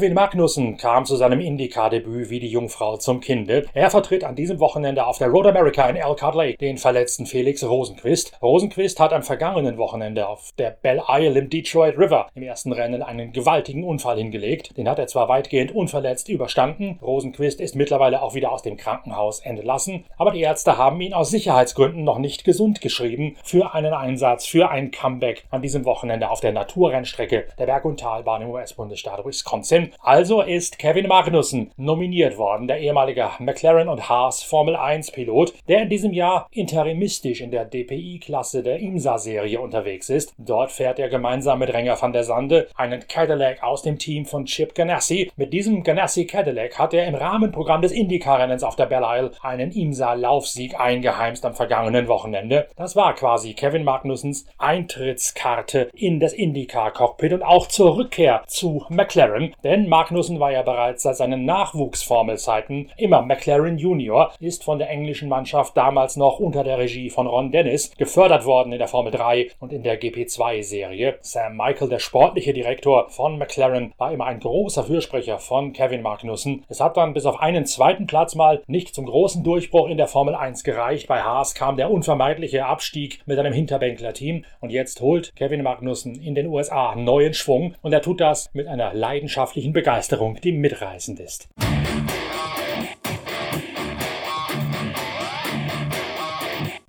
Kevin Magnussen kam zu seinem IndyCar-Debüt wie die Jungfrau zum Kinde. Er vertritt an diesem Wochenende auf der Road America in Elkhart Lake den verletzten Felix Rosenquist. Rosenquist hat am vergangenen Wochenende auf der Belle Isle im Detroit River im ersten Rennen einen gewaltigen Unfall hingelegt. Den hat er zwar weitgehend unverletzt überstanden. Rosenquist ist mittlerweile auch wieder aus dem Krankenhaus entlassen, aber die Ärzte haben ihn aus Sicherheitsgründen noch nicht gesund geschrieben für einen Einsatz, für ein Comeback an diesem Wochenende auf der Naturrennstrecke der Berg- und Talbahn im US-Bundesstaat Wisconsin. Also ist Kevin Magnussen nominiert worden, der ehemalige McLaren und Haas Formel 1 Pilot, der in diesem Jahr interimistisch in der DPI-Klasse der IMSA-Serie unterwegs ist. Dort fährt er gemeinsam mit Renger van der Sande einen Cadillac aus dem Team von Chip Ganassi. Mit diesem Ganassi Cadillac hat er im Rahmenprogramm des IndyCar-Rennens auf der Belle Isle einen IMSA-Laufsieg eingeheimst am vergangenen Wochenende. Das war quasi Kevin Magnussens Eintrittskarte in das IndyCar-Cockpit und auch zur Rückkehr zu McLaren, denn Magnussen war ja bereits seit seinen Nachwuchsformelzeiten immer McLaren Junior, ist von der englischen Mannschaft damals noch unter der Regie von Ron Dennis gefördert worden in der Formel 3 und in der GP2-Serie. Sam Michael, der sportliche Direktor von McLaren, war immer ein großer Fürsprecher von Kevin Magnussen. Es hat dann bis auf einen zweiten Platz mal nicht zum großen Durchbruch in der Formel 1 gereicht. Bei Haas kam der unvermeidliche Abstieg mit einem Hinterbänkler-Team und jetzt holt Kevin Magnussen in den USA neuen Schwung und er tut das mit einer leidenschaftlichen Begeisterung, die mitreißend ist.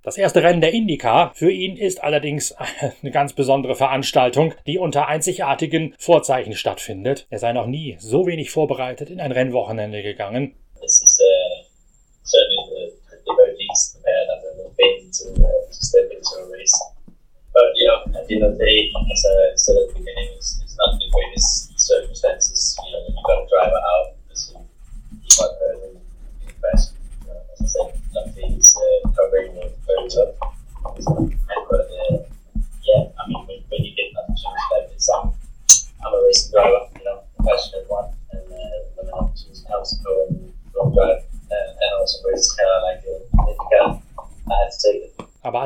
Das erste Rennen der IndyCar für ihn ist allerdings eine ganz besondere Veranstaltung, die unter einzigartigen Vorzeichen stattfindet. Er sei noch nie so wenig vorbereitet in ein Rennwochenende gegangen. This is uh, certainly the, the very least prepared I've ever been to, uh, to step into a race. But you know, at the end of the day, as I said. You know, when you got a driver out because he, he got hurt in, in crash. You know, as I said, luckily he's uh, covering it very well.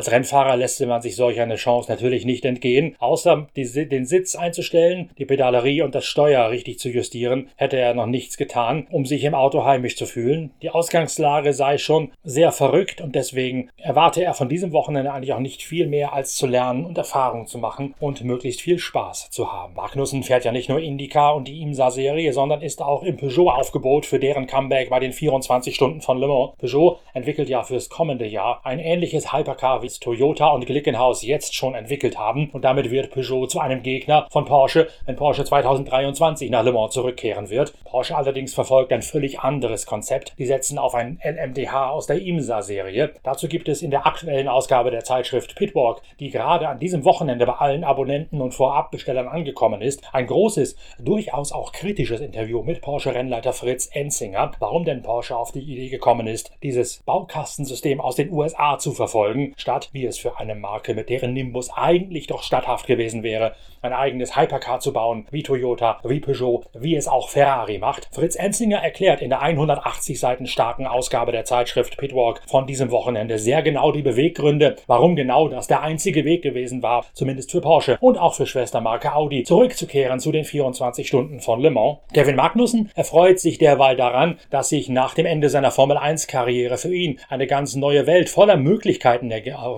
Als Rennfahrer lässt man sich solch eine Chance natürlich nicht entgehen. Außer die, den Sitz einzustellen, die Pedalerie und das Steuer richtig zu justieren, hätte er noch nichts getan, um sich im Auto heimisch zu fühlen. Die Ausgangslage sei schon sehr verrückt und deswegen erwarte er von diesem Wochenende eigentlich auch nicht viel mehr als zu lernen und Erfahrungen zu machen und möglichst viel Spaß zu haben. Magnussen fährt ja nicht nur IndyCar und die IMSA-Serie, sondern ist auch im Peugeot-Aufgebot für deren Comeback bei den 24 Stunden von Le Mans. Peugeot entwickelt ja fürs kommende Jahr ein ähnliches Hypercar wie es Toyota und Glickenhaus jetzt schon entwickelt haben und damit wird Peugeot zu einem Gegner von Porsche, wenn Porsche 2023 nach Le Mans zurückkehren wird. Porsche allerdings verfolgt ein völlig anderes Konzept. Die setzen auf ein LMDH aus der IMSA-Serie. Dazu gibt es in der aktuellen Ausgabe der Zeitschrift Pitwalk, die gerade an diesem Wochenende bei allen Abonnenten und Vorabbestellern angekommen ist, ein großes, durchaus auch kritisches Interview mit Porsche-Rennleiter Fritz Enzinger, warum denn Porsche auf die Idee gekommen ist, dieses Baukastensystem aus den USA zu verfolgen, statt, wie es für eine Marke mit deren Nimbus eigentlich doch statthaft gewesen wäre, ein eigenes Hypercar zu bauen, wie Toyota, wie Peugeot, wie es auch Ferrari macht. Fritz Enzinger erklärt in der 180 Seiten starken Ausgabe der Zeitschrift Pitwalk von diesem Wochenende sehr genau die Beweggründe, warum genau das der einzige Weg gewesen war, zumindest für Porsche und auch für Schwestermarke Audi, zurückzukehren zu den 24 Stunden von Le Mans. Kevin Magnussen erfreut sich derweil daran, dass sich nach dem Ende seiner Formel 1 Karriere für ihn eine ganz neue Welt voller Möglichkeiten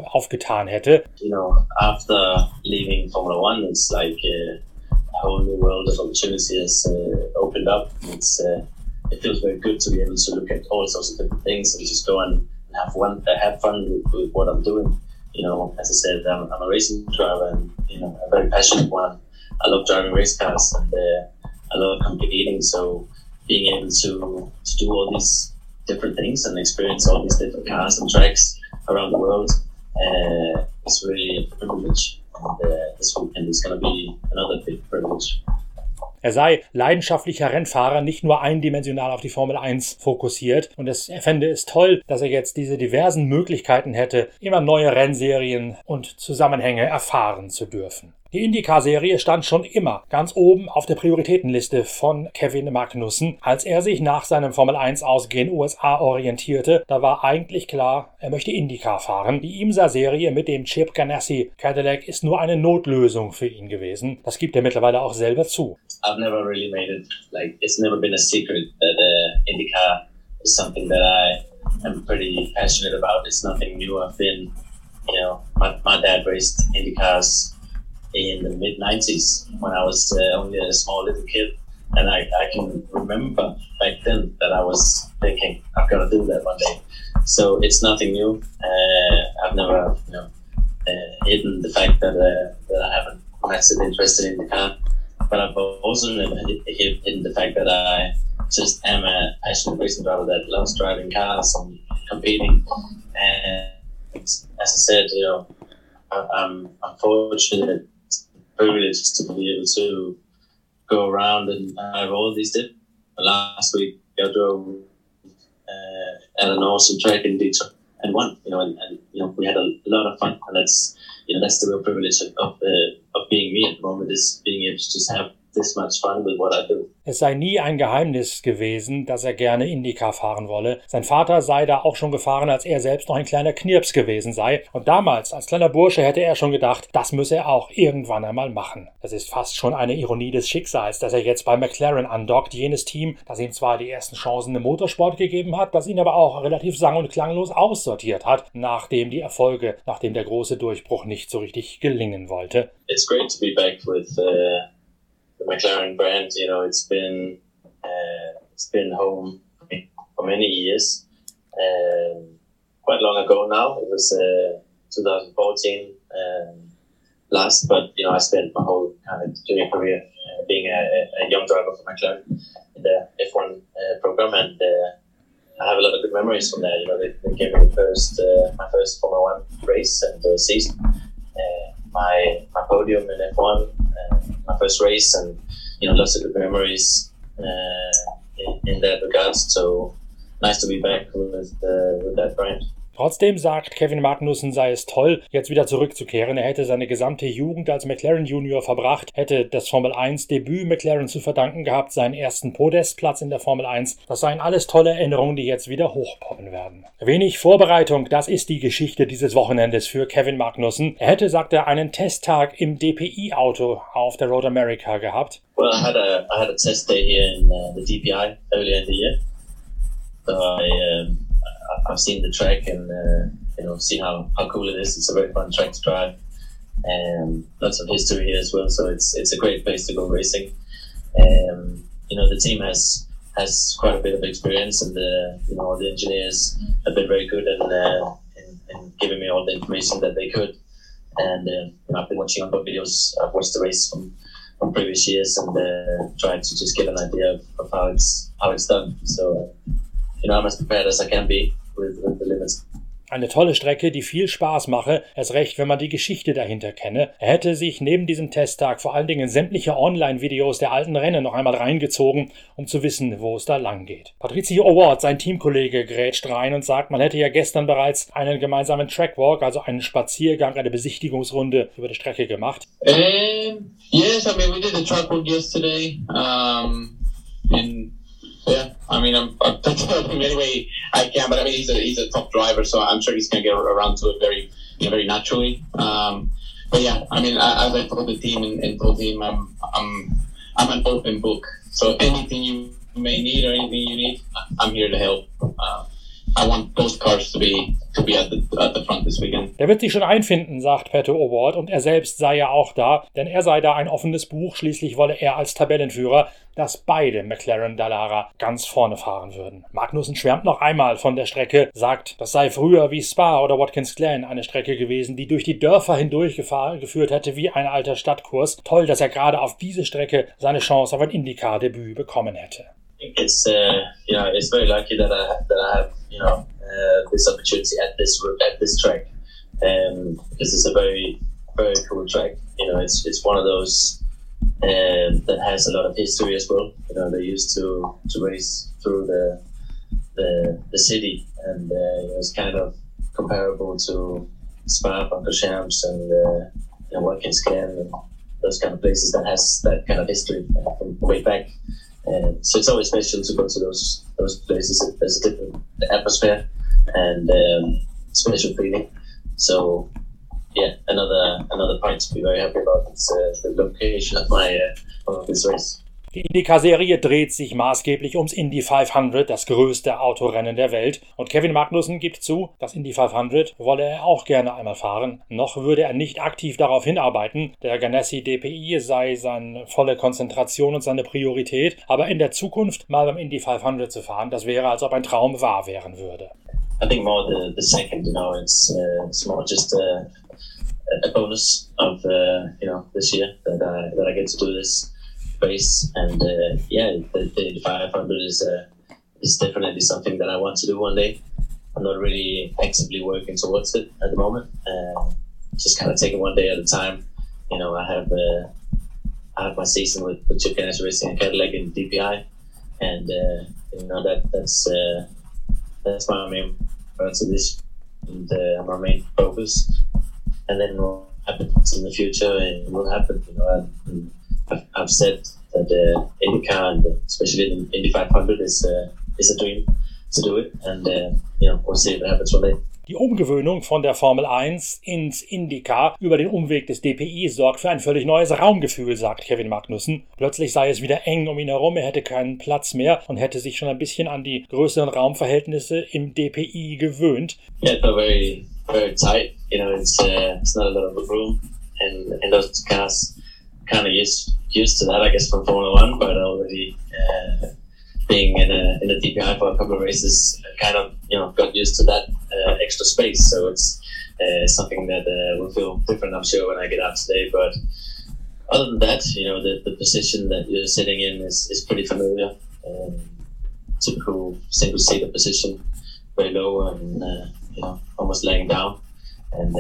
aufgetan hätte. You know, after leaving Formula One, it's like uh, a whole new world of opportunity has uh, opened up. It's uh, it feels very good to be able to look at all sorts of different things and just go and have one have fun with, with what I'm doing. You know, as I said, I'm, I'm, a racing driver and you know a very passionate one. I love driving race cars and uh, I love competing. So being able to to do all these different things and experience all these different cars and tracks around the world uh, is really a privilege. And uh, this weekend is going to be another big privilege. Er sei leidenschaftlicher Rennfahrer, nicht nur eindimensional auf die Formel 1 fokussiert. Und es, er fände es toll, dass er jetzt diese diversen Möglichkeiten hätte, immer neue Rennserien und Zusammenhänge erfahren zu dürfen. Die IndyCar-Serie stand schon immer ganz oben auf der Prioritätenliste von Kevin Magnussen. Als er sich nach seinem Formel 1 aus gen USA orientierte, da war eigentlich klar, er möchte IndyCar fahren. Die IMSA-Serie mit dem Chip Ganassi Cadillac ist nur eine Notlösung für ihn gewesen. Das gibt er mittlerweile auch selber zu. I've never really made it like it's never been a secret that uh, IndyCar is something that I am pretty passionate about. It's nothing new. I've been, you know, my, my dad raced IndyCars in the mid 90s when I was uh, only a small little kid. And I, I can remember back then that I was thinking, I've got to do that one day. So it's nothing new. Uh, I've never, you know, uh, hidden the fact that, uh, that I have a massive interest in the car. But I've also hidden the fact that I just am a passionate racing driver that loves driving cars and competing. And as I said, you know, I'm, I'm fortunate privileged to be able to go around and have all these different. Last week, I drove uh, at an awesome track in Detroit and won. You know, and, and, you know we had a lot of fun, and that's you know that's the real privilege of of, uh, being me at the moment is being able to just have this much fun with what I do. Es sei nie ein Geheimnis gewesen, dass er gerne IndyCar fahren wolle. Sein Vater sei da auch schon gefahren, als er selbst noch ein kleiner Knirps gewesen sei. Und damals, als kleiner Bursche, hätte er schon gedacht, das müsse er auch irgendwann einmal machen. Das ist fast schon eine Ironie des Schicksals, dass er jetzt bei McLaren andockt, jenes Team, das ihm zwar die ersten Chancen im Motorsport gegeben hat, das ihn aber auch relativ sang- und klanglos aussortiert hat, nachdem die Erfolge, nachdem der große Durchbruch nicht so richtig gelingen wollte. It's great to be back with uh the McLaren brand. You know, it's been uh, it's been home for many years. Um, quite long ago now. It was uh, 2014 um, last, but you know, I spent my whole kind of junior career uh, being a, a, young driver for McLaren in the F1 uh, program, and uh, I have a lot of good memories from there. You know, they, they gave me the first uh, my first Formula One race and season. my my podium in F1 my first race, and you know, lots of good memories uh, in, in, that regard. So nice to be back with uh, with that brand. Trotzdem sagt Kevin Magnussen, sei es toll, jetzt wieder zurückzukehren. Er hätte seine gesamte Jugend als McLaren Junior verbracht, hätte das Formel 1 Debüt McLaren zu verdanken gehabt, seinen ersten Podestplatz in der Formel 1. Das seien alles tolle Erinnerungen, die jetzt wieder hochpoppen werden. Wenig Vorbereitung, das ist die Geschichte dieses Wochenendes für Kevin Magnussen. Er hätte, sagt er, einen Testtag im DPI-Auto auf der Road America gehabt. Well, I had a, I had a test day here in uh, the DPI earlier in the year. So I, um I've seen the track and uh, you know see how, how cool it is. It's a very fun track to drive, and lots of history here as well. So it's it's a great place to go racing. Um, you know the team has has quite a bit of experience, and the you know the engineers have been very good in, uh, in, in giving me all the information that they could. And uh, I've been watching a lot of videos. I've watched the race from from previous years and uh, tried to just get an idea of, of how it's how it's done. So you know, I'm as prepared as I can be Eine tolle Strecke, die viel Spaß mache, erst recht, wenn man die Geschichte dahinter kenne. Er hätte sich neben diesem Testtag vor allen Dingen sämtliche Online-Videos der alten Rennen noch einmal reingezogen, um zu wissen, wo es da lang geht. Patrizio Award, sein Teamkollege, grätscht rein und sagt, man hätte ja gestern bereits einen gemeinsamen Trackwalk, also einen Spaziergang, eine Besichtigungsrunde über die Strecke gemacht. Um, yes, I mean, we did a trackwalk yesterday. Um, in Yeah, I mean, I'm, I'm anyway I can, but I mean, he's a he's a top driver, so I'm sure he's gonna get around to it very you know, very naturally. Um, but yeah, I mean, as I told the team and, and told him, I'm I'm I'm an open book. So anything you may need or anything you need, I'm here to help. Uh, I want both cars to be to be at the, at the front this weekend. Der wird sich schon einfinden, sagt Pato O'Ward, und er selbst sei ja auch da, denn er sei da ein offenes Buch. Schließlich wolle er als Tabellenführer, dass beide McLaren Dallara ganz vorne fahren würden. Magnussen schwärmt noch einmal von der Strecke, sagt, das sei früher wie Spa oder Watkins Glen eine Strecke gewesen, die durch die Dörfer hindurch geführt hätte wie ein alter Stadtkurs. Toll, dass er gerade auf diese Strecke seine Chance auf ein Indycar-Debüt bekommen hätte. It's uh, you know it's very lucky that I that I have you know uh, this opportunity at this at this track um, because it's a very very cool track. You know, it's it's one of those um, that has a lot of history as well. You know, they used to to race through the the, the city, and uh, it's kind of comparable to Spa, Francorchamps, and uh, you know, Watkins Glen, and those kind of places that has that kind of history from way back. So it's always special to go to those those places. There's a different atmosphere and um, special feeling. So yeah, another another point to be very happy about is uh, the location of my uh, of this race. Die IndyCar-Serie dreht sich maßgeblich ums Indy 500, das größte Autorennen der Welt. Und Kevin Magnussen gibt zu, das Indy 500 wolle er auch gerne einmal fahren. Noch würde er nicht aktiv darauf hinarbeiten. Der Ganassi DPI sei seine volle Konzentration und seine Priorität. Aber in der Zukunft mal beim Indy 500 zu fahren, das wäre, als ob ein Traum wahr werden würde. I think more the, the second, you know, it's, uh, it's more just a, a bonus of, uh, you know, this year that I, that I get to do this. Space. And uh, yeah, the, the 500 is uh, is definitely something that I want to do one day. I'm not really actively working towards it at the moment. Uh, just kind of taking one day at a time. You know, I have uh, I have my season with, with Chip Racing and Cadillac in DPI, and uh, you know that that's uh, that's my main priority this and my main focus. And then what happens in the future and what happen, you know. And, I've, I've said that uh, IndyCar and especially in Indy 500 is uh, is a dream to do it, and uh, you know we'll see it happens one day. Die Umgewöhnung von der Formel 1 ins IndyCar über den Umweg des DPI sorgt für ein völlig neues Raumgefühl, sagt Kevin Magnussen. Plötzlich sei es wieder eng um ihn herum, er hätte keinen Platz mehr und hätte sich schon ein bisschen an die größeren Raumverhältnisse im DPI gewöhnt. Yeah, it's very, very tight. You know, it's, uh, it's not a lot of room, and, and those cars kind of used used to that, I guess, from Formula One, but already uh, being in a in a DPI for a couple of races, kind of you know got used to that uh, extra space. So it's uh, something that uh, will feel different, I'm sure, when I get out today. But other than that, you know, the, the position that you're sitting in is, is pretty familiar. Um, typical single seater position, very low and uh, you know almost laying down, and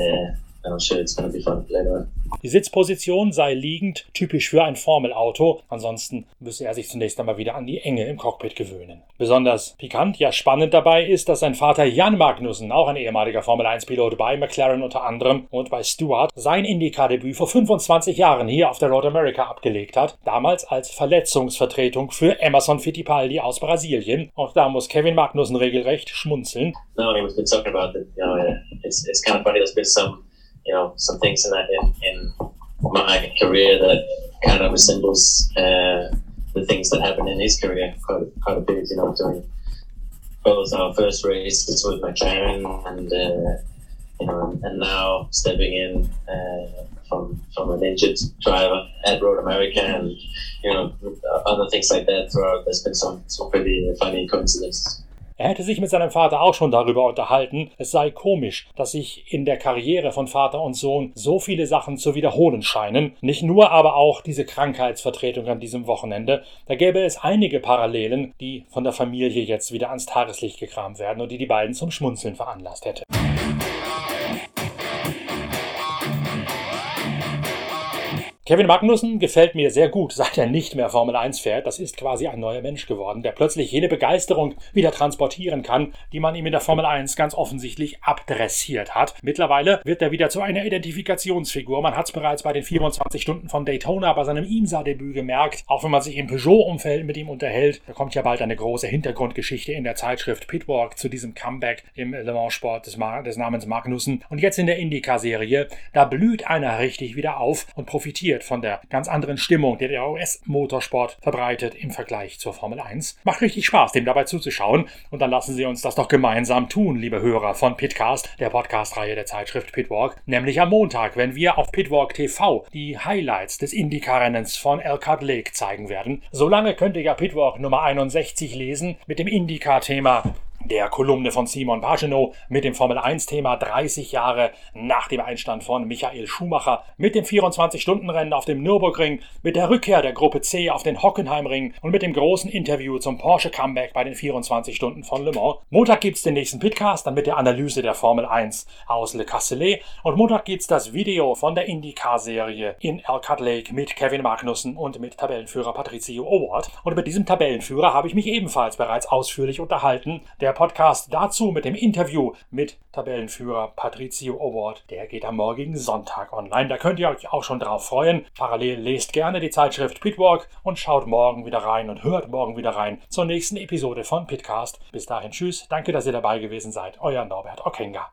it's be fun later on. Die Sitzposition sei liegend, typisch für ein Formelauto. Ansonsten müsse er sich zunächst einmal wieder an die Enge im Cockpit gewöhnen. Besonders pikant, ja spannend dabei ist, dass sein Vater Jan Magnussen, auch ein ehemaliger Formel-1-Pilot bei McLaren unter anderem und bei Stewart, sein IndyCar-Debüt vor 25 Jahren hier auf der Road America abgelegt hat. Damals als Verletzungsvertretung für Emerson Fittipaldi aus Brasilien. Auch da muss Kevin Magnussen regelrecht schmunzeln. No, he was been talking about it. You know, it's, it's kind of funny. There's been some you know some things in that in, in my career that kind of resembles uh, the things that happened in his career quite, quite a bit. You know, doing both our first races with McLaren and uh, you know, and now stepping in uh, from from an injured driver at Road America and you know other things like that. Throughout, there's been some some pretty funny coincidences. Er hätte sich mit seinem Vater auch schon darüber unterhalten, es sei komisch, dass sich in der Karriere von Vater und Sohn so viele Sachen zu wiederholen scheinen, nicht nur aber auch diese Krankheitsvertretung an diesem Wochenende. Da gäbe es einige Parallelen, die von der Familie jetzt wieder ans Tageslicht gekramt werden und die die beiden zum Schmunzeln veranlasst hätte. Kevin Magnussen gefällt mir sehr gut, seit er nicht mehr Formel 1 fährt. Das ist quasi ein neuer Mensch geworden, der plötzlich jene Begeisterung wieder transportieren kann, die man ihm in der Formel 1 ganz offensichtlich abdressiert hat. Mittlerweile wird er wieder zu einer Identifikationsfigur. Man hat es bereits bei den 24 Stunden von Daytona bei seinem IMSA-Debüt gemerkt. Auch wenn man sich im Peugeot-Umfeld mit ihm unterhält, da kommt ja bald eine große Hintergrundgeschichte in der Zeitschrift Pitwalk zu diesem Comeback im Le Mans-Sport des, des Namens Magnussen. Und jetzt in der IndyCar-Serie, da blüht einer richtig wieder auf und profitiert profitiert von der ganz anderen Stimmung, die der US-Motorsport verbreitet im Vergleich zur Formel 1. Macht richtig Spaß, dem dabei zuzuschauen. Und dann lassen Sie uns das doch gemeinsam tun, liebe Hörer von Pitcast, der Podcast-Reihe der Zeitschrift Pitwalk. Nämlich am Montag, wenn wir auf Pitwalk TV die Highlights des IndyCar-Rennens von Elkhart Lake zeigen werden. Solange könnt ihr ja Pitwalk Nummer 61 lesen mit dem IndyCar-Thema der Kolumne von Simon Pagenaud mit dem Formel 1-Thema 30 Jahre nach dem Einstand von Michael Schumacher, mit dem 24-Stunden-Rennen auf dem Nürburgring, mit der Rückkehr der Gruppe C auf den Hockenheimring und mit dem großen Interview zum Porsche Comeback bei den 24 Stunden von Le Mans. Montag gibt's den nächsten Pitcast, dann mit der Analyse der Formel 1 aus Le Castellet und Montag gibt's das Video von der IndyCar-Serie in Elkhart Lake mit Kevin Magnussen und mit Tabellenführer Patricio Award. Und mit diesem Tabellenführer habe ich mich ebenfalls bereits ausführlich unterhalten. Der Podcast dazu mit dem Interview mit Tabellenführer Patricio Award. Der geht am morgigen Sonntag online. Da könnt ihr euch auch schon drauf freuen. Parallel lest gerne die Zeitschrift Pitwalk und schaut morgen wieder rein und hört morgen wieder rein zur nächsten Episode von Pitcast. Bis dahin, tschüss. Danke, dass ihr dabei gewesen seid. Euer Norbert Okenga.